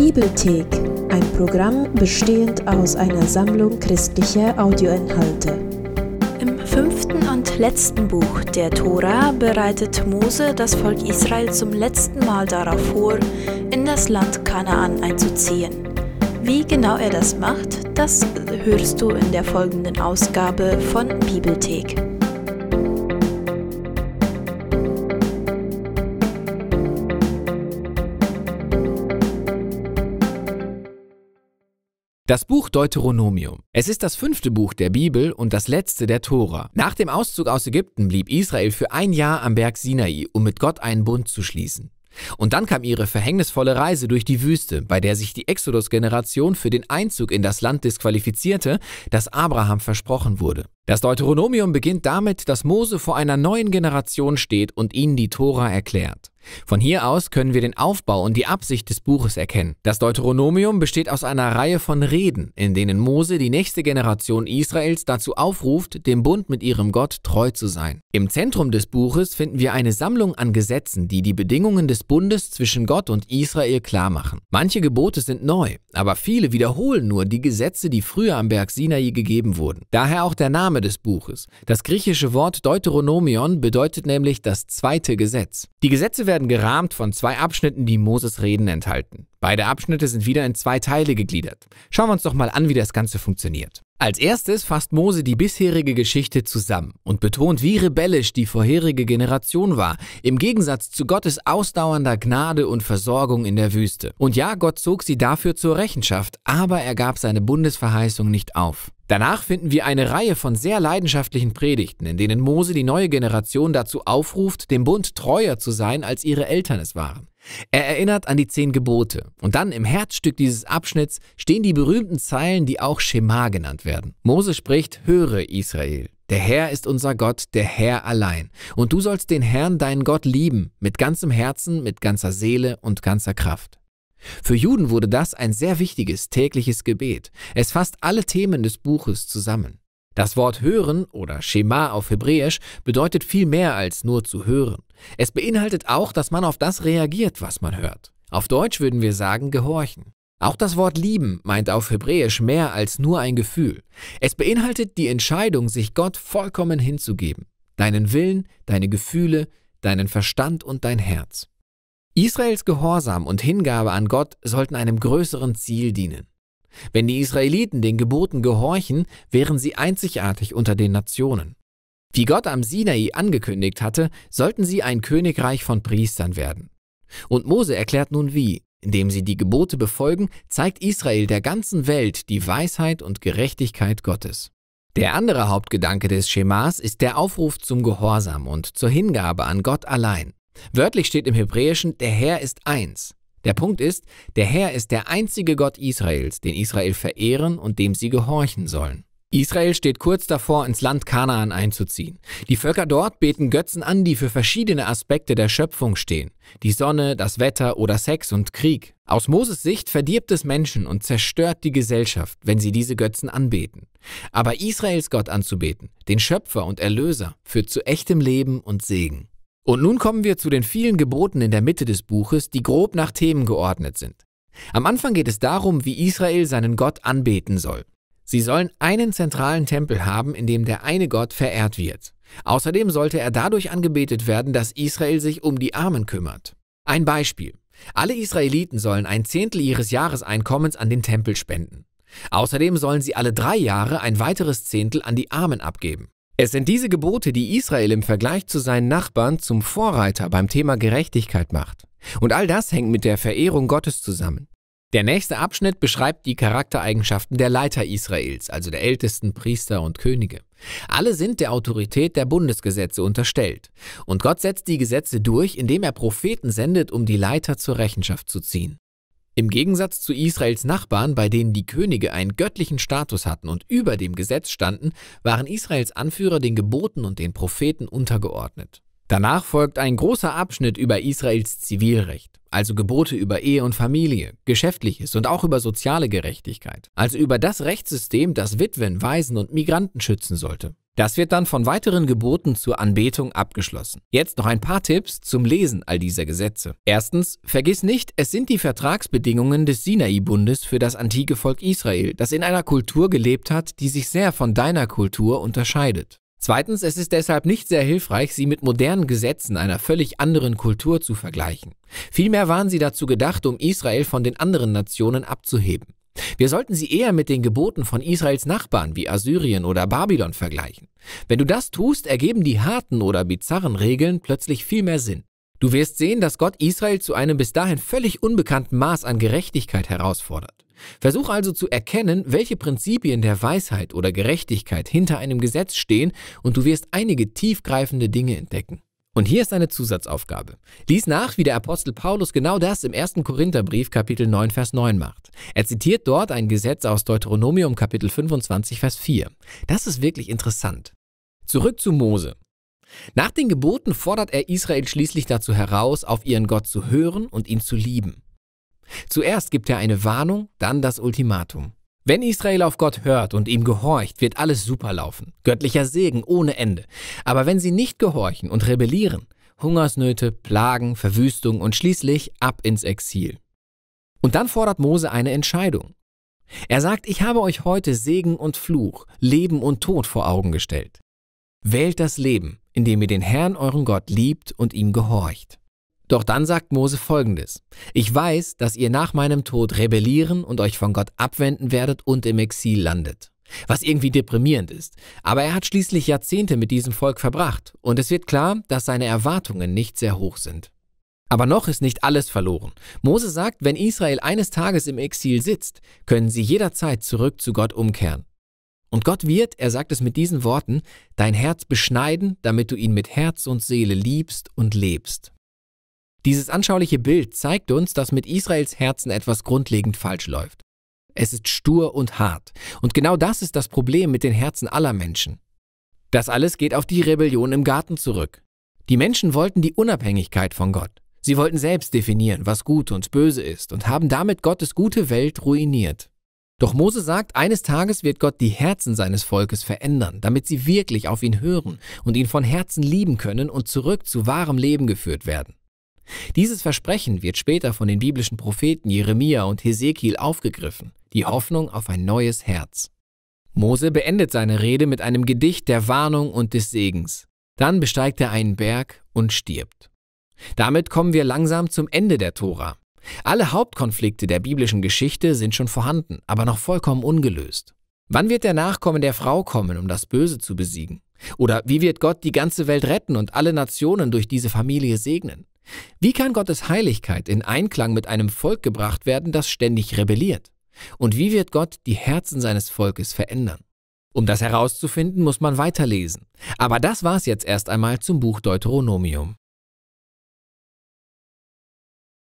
Bibelthek, ein Programm bestehend aus einer Sammlung christlicher Audioinhalte. Im fünften und letzten Buch der Tora bereitet Mose das Volk Israel zum letzten Mal darauf vor, in das Land Kanaan einzuziehen. Wie genau er das macht, das hörst du in der folgenden Ausgabe von Bibelthek. Das Buch Deuteronomium. Es ist das fünfte Buch der Bibel und das letzte der Tora. Nach dem Auszug aus Ägypten blieb Israel für ein Jahr am Berg Sinai, um mit Gott einen Bund zu schließen. Und dann kam ihre verhängnisvolle Reise durch die Wüste, bei der sich die Exodus-Generation für den Einzug in das Land disqualifizierte, das Abraham versprochen wurde. Das Deuteronomium beginnt damit, dass Mose vor einer neuen Generation steht und ihnen die Tora erklärt. Von hier aus können wir den Aufbau und die Absicht des Buches erkennen. Das Deuteronomium besteht aus einer Reihe von Reden, in denen Mose die nächste Generation Israels dazu aufruft, dem Bund mit ihrem Gott treu zu sein. Im Zentrum des Buches finden wir eine Sammlung an Gesetzen, die die Bedingungen des Bundes zwischen Gott und Israel klarmachen. Manche Gebote sind neu, aber viele wiederholen nur die Gesetze, die früher am Berg Sinai gegeben wurden. Daher auch der Des Buches. Das griechische Wort Deuteronomion bedeutet nämlich das zweite Gesetz. Die Gesetze werden gerahmt von zwei Abschnitten, die Moses Reden enthalten. Beide Abschnitte sind wieder in zwei Teile gegliedert. Schauen wir uns doch mal an, wie das Ganze funktioniert. Als erstes fasst Mose die bisherige Geschichte zusammen und betont, wie rebellisch die vorherige Generation war, im Gegensatz zu Gottes ausdauernder Gnade und Versorgung in der Wüste. Und ja, Gott zog sie dafür zur Rechenschaft, aber er gab seine Bundesverheißung nicht auf. Danach finden wir eine Reihe von sehr leidenschaftlichen Predigten, in denen Mose die neue Generation dazu aufruft, dem Bund treuer zu sein, als ihre Eltern es waren. Er erinnert an die zehn Gebote. Und dann im Herzstück dieses Abschnitts stehen die berühmten Zeilen, die auch Schema genannt werden. Mose spricht, höre Israel. Der Herr ist unser Gott, der Herr allein. Und du sollst den Herrn, deinen Gott, lieben, mit ganzem Herzen, mit ganzer Seele und ganzer Kraft. Für Juden wurde das ein sehr wichtiges tägliches Gebet. Es fasst alle Themen des Buches zusammen. Das Wort hören oder Schema auf Hebräisch bedeutet viel mehr als nur zu hören. Es beinhaltet auch, dass man auf das reagiert, was man hört. Auf Deutsch würden wir sagen gehorchen. Auch das Wort lieben meint auf Hebräisch mehr als nur ein Gefühl. Es beinhaltet die Entscheidung, sich Gott vollkommen hinzugeben. Deinen Willen, deine Gefühle, deinen Verstand und dein Herz. Israels Gehorsam und Hingabe an Gott sollten einem größeren Ziel dienen. Wenn die Israeliten den Geboten gehorchen, wären sie einzigartig unter den Nationen. Wie Gott am Sinai angekündigt hatte, sollten sie ein Königreich von Priestern werden. Und Mose erklärt nun wie. Indem sie die Gebote befolgen, zeigt Israel der ganzen Welt die Weisheit und Gerechtigkeit Gottes. Der andere Hauptgedanke des Schemas ist der Aufruf zum Gehorsam und zur Hingabe an Gott allein. Wörtlich steht im Hebräischen, der Herr ist eins. Der Punkt ist, der Herr ist der einzige Gott Israels, den Israel verehren und dem sie gehorchen sollen. Israel steht kurz davor, ins Land Kanaan einzuziehen. Die Völker dort beten Götzen an, die für verschiedene Aspekte der Schöpfung stehen. Die Sonne, das Wetter oder Sex und Krieg. Aus Moses Sicht verdirbt es Menschen und zerstört die Gesellschaft, wenn sie diese Götzen anbeten. Aber Israels Gott anzubeten, den Schöpfer und Erlöser, führt zu echtem Leben und Segen. Und nun kommen wir zu den vielen Geboten in der Mitte des Buches, die grob nach Themen geordnet sind. Am Anfang geht es darum, wie Israel seinen Gott anbeten soll. Sie sollen einen zentralen Tempel haben, in dem der eine Gott verehrt wird. Außerdem sollte er dadurch angebetet werden, dass Israel sich um die Armen kümmert. Ein Beispiel. Alle Israeliten sollen ein Zehntel ihres Jahreseinkommens an den Tempel spenden. Außerdem sollen sie alle drei Jahre ein weiteres Zehntel an die Armen abgeben. Es sind diese Gebote, die Israel im Vergleich zu seinen Nachbarn zum Vorreiter beim Thema Gerechtigkeit macht. Und all das hängt mit der Verehrung Gottes zusammen. Der nächste Abschnitt beschreibt die Charaktereigenschaften der Leiter Israels, also der ältesten Priester und Könige. Alle sind der Autorität der Bundesgesetze unterstellt. Und Gott setzt die Gesetze durch, indem er Propheten sendet, um die Leiter zur Rechenschaft zu ziehen. Im Gegensatz zu Israels Nachbarn, bei denen die Könige einen göttlichen Status hatten und über dem Gesetz standen, waren Israels Anführer den Geboten und den Propheten untergeordnet. Danach folgt ein großer Abschnitt über Israels Zivilrecht, also Gebote über Ehe und Familie, Geschäftliches und auch über soziale Gerechtigkeit, also über das Rechtssystem, das Witwen, Waisen und Migranten schützen sollte. Das wird dann von weiteren Geboten zur Anbetung abgeschlossen. Jetzt noch ein paar Tipps zum Lesen all dieser Gesetze. Erstens, vergiss nicht, es sind die Vertragsbedingungen des Sinai-Bundes für das antike Volk Israel, das in einer Kultur gelebt hat, die sich sehr von deiner Kultur unterscheidet. Zweitens, es ist deshalb nicht sehr hilfreich, sie mit modernen Gesetzen einer völlig anderen Kultur zu vergleichen. Vielmehr waren sie dazu gedacht, um Israel von den anderen Nationen abzuheben. Wir sollten sie eher mit den Geboten von Israels Nachbarn wie Assyrien oder Babylon vergleichen. Wenn du das tust, ergeben die harten oder bizarren Regeln plötzlich viel mehr Sinn. Du wirst sehen, dass Gott Israel zu einem bis dahin völlig unbekannten Maß an Gerechtigkeit herausfordert. Versuch also zu erkennen, welche Prinzipien der Weisheit oder Gerechtigkeit hinter einem Gesetz stehen und du wirst einige tiefgreifende Dinge entdecken. Und hier ist eine Zusatzaufgabe. Lies nach, wie der Apostel Paulus genau das im 1. Korintherbrief Kapitel 9 Vers 9 macht. Er zitiert dort ein Gesetz aus Deuteronomium Kapitel 25 Vers 4. Das ist wirklich interessant. Zurück zu Mose. Nach den Geboten fordert er Israel schließlich dazu heraus, auf ihren Gott zu hören und ihn zu lieben. Zuerst gibt er eine Warnung, dann das Ultimatum. Wenn Israel auf Gott hört und ihm gehorcht, wird alles super laufen. Göttlicher Segen ohne Ende. Aber wenn sie nicht gehorchen und rebellieren, Hungersnöte, Plagen, Verwüstung und schließlich ab ins Exil. Und dann fordert Mose eine Entscheidung. Er sagt, ich habe euch heute Segen und Fluch, Leben und Tod vor Augen gestellt. Wählt das Leben, indem ihr den Herrn euren Gott liebt und ihm gehorcht. Doch dann sagt Mose folgendes. Ich weiß, dass ihr nach meinem Tod rebellieren und euch von Gott abwenden werdet und im Exil landet. Was irgendwie deprimierend ist. Aber er hat schließlich Jahrzehnte mit diesem Volk verbracht und es wird klar, dass seine Erwartungen nicht sehr hoch sind. Aber noch ist nicht alles verloren. Mose sagt, wenn Israel eines Tages im Exil sitzt, können sie jederzeit zurück zu Gott umkehren. Und Gott wird, er sagt es mit diesen Worten, dein Herz beschneiden, damit du ihn mit Herz und Seele liebst und lebst. Dieses anschauliche Bild zeigt uns, dass mit Israels Herzen etwas grundlegend falsch läuft. Es ist stur und hart. Und genau das ist das Problem mit den Herzen aller Menschen. Das alles geht auf die Rebellion im Garten zurück. Die Menschen wollten die Unabhängigkeit von Gott. Sie wollten selbst definieren, was gut und böse ist und haben damit Gottes gute Welt ruiniert. Doch Mose sagt, eines Tages wird Gott die Herzen seines Volkes verändern, damit sie wirklich auf ihn hören und ihn von Herzen lieben können und zurück zu wahrem Leben geführt werden. Dieses Versprechen wird später von den biblischen Propheten Jeremia und Hesekiel aufgegriffen, die Hoffnung auf ein neues Herz. Mose beendet seine Rede mit einem Gedicht der Warnung und des Segens. Dann besteigt er einen Berg und stirbt. Damit kommen wir langsam zum Ende der Tora. Alle Hauptkonflikte der biblischen Geschichte sind schon vorhanden, aber noch vollkommen ungelöst. Wann wird der Nachkommen der Frau kommen, um das Böse zu besiegen? Oder wie wird Gott die ganze Welt retten und alle Nationen durch diese Familie segnen? Wie kann Gottes Heiligkeit in Einklang mit einem Volk gebracht werden, das ständig rebelliert? Und wie wird Gott die Herzen seines Volkes verändern? Um das herauszufinden, muss man weiterlesen. Aber das war's jetzt erst einmal zum Buch Deuteronomium.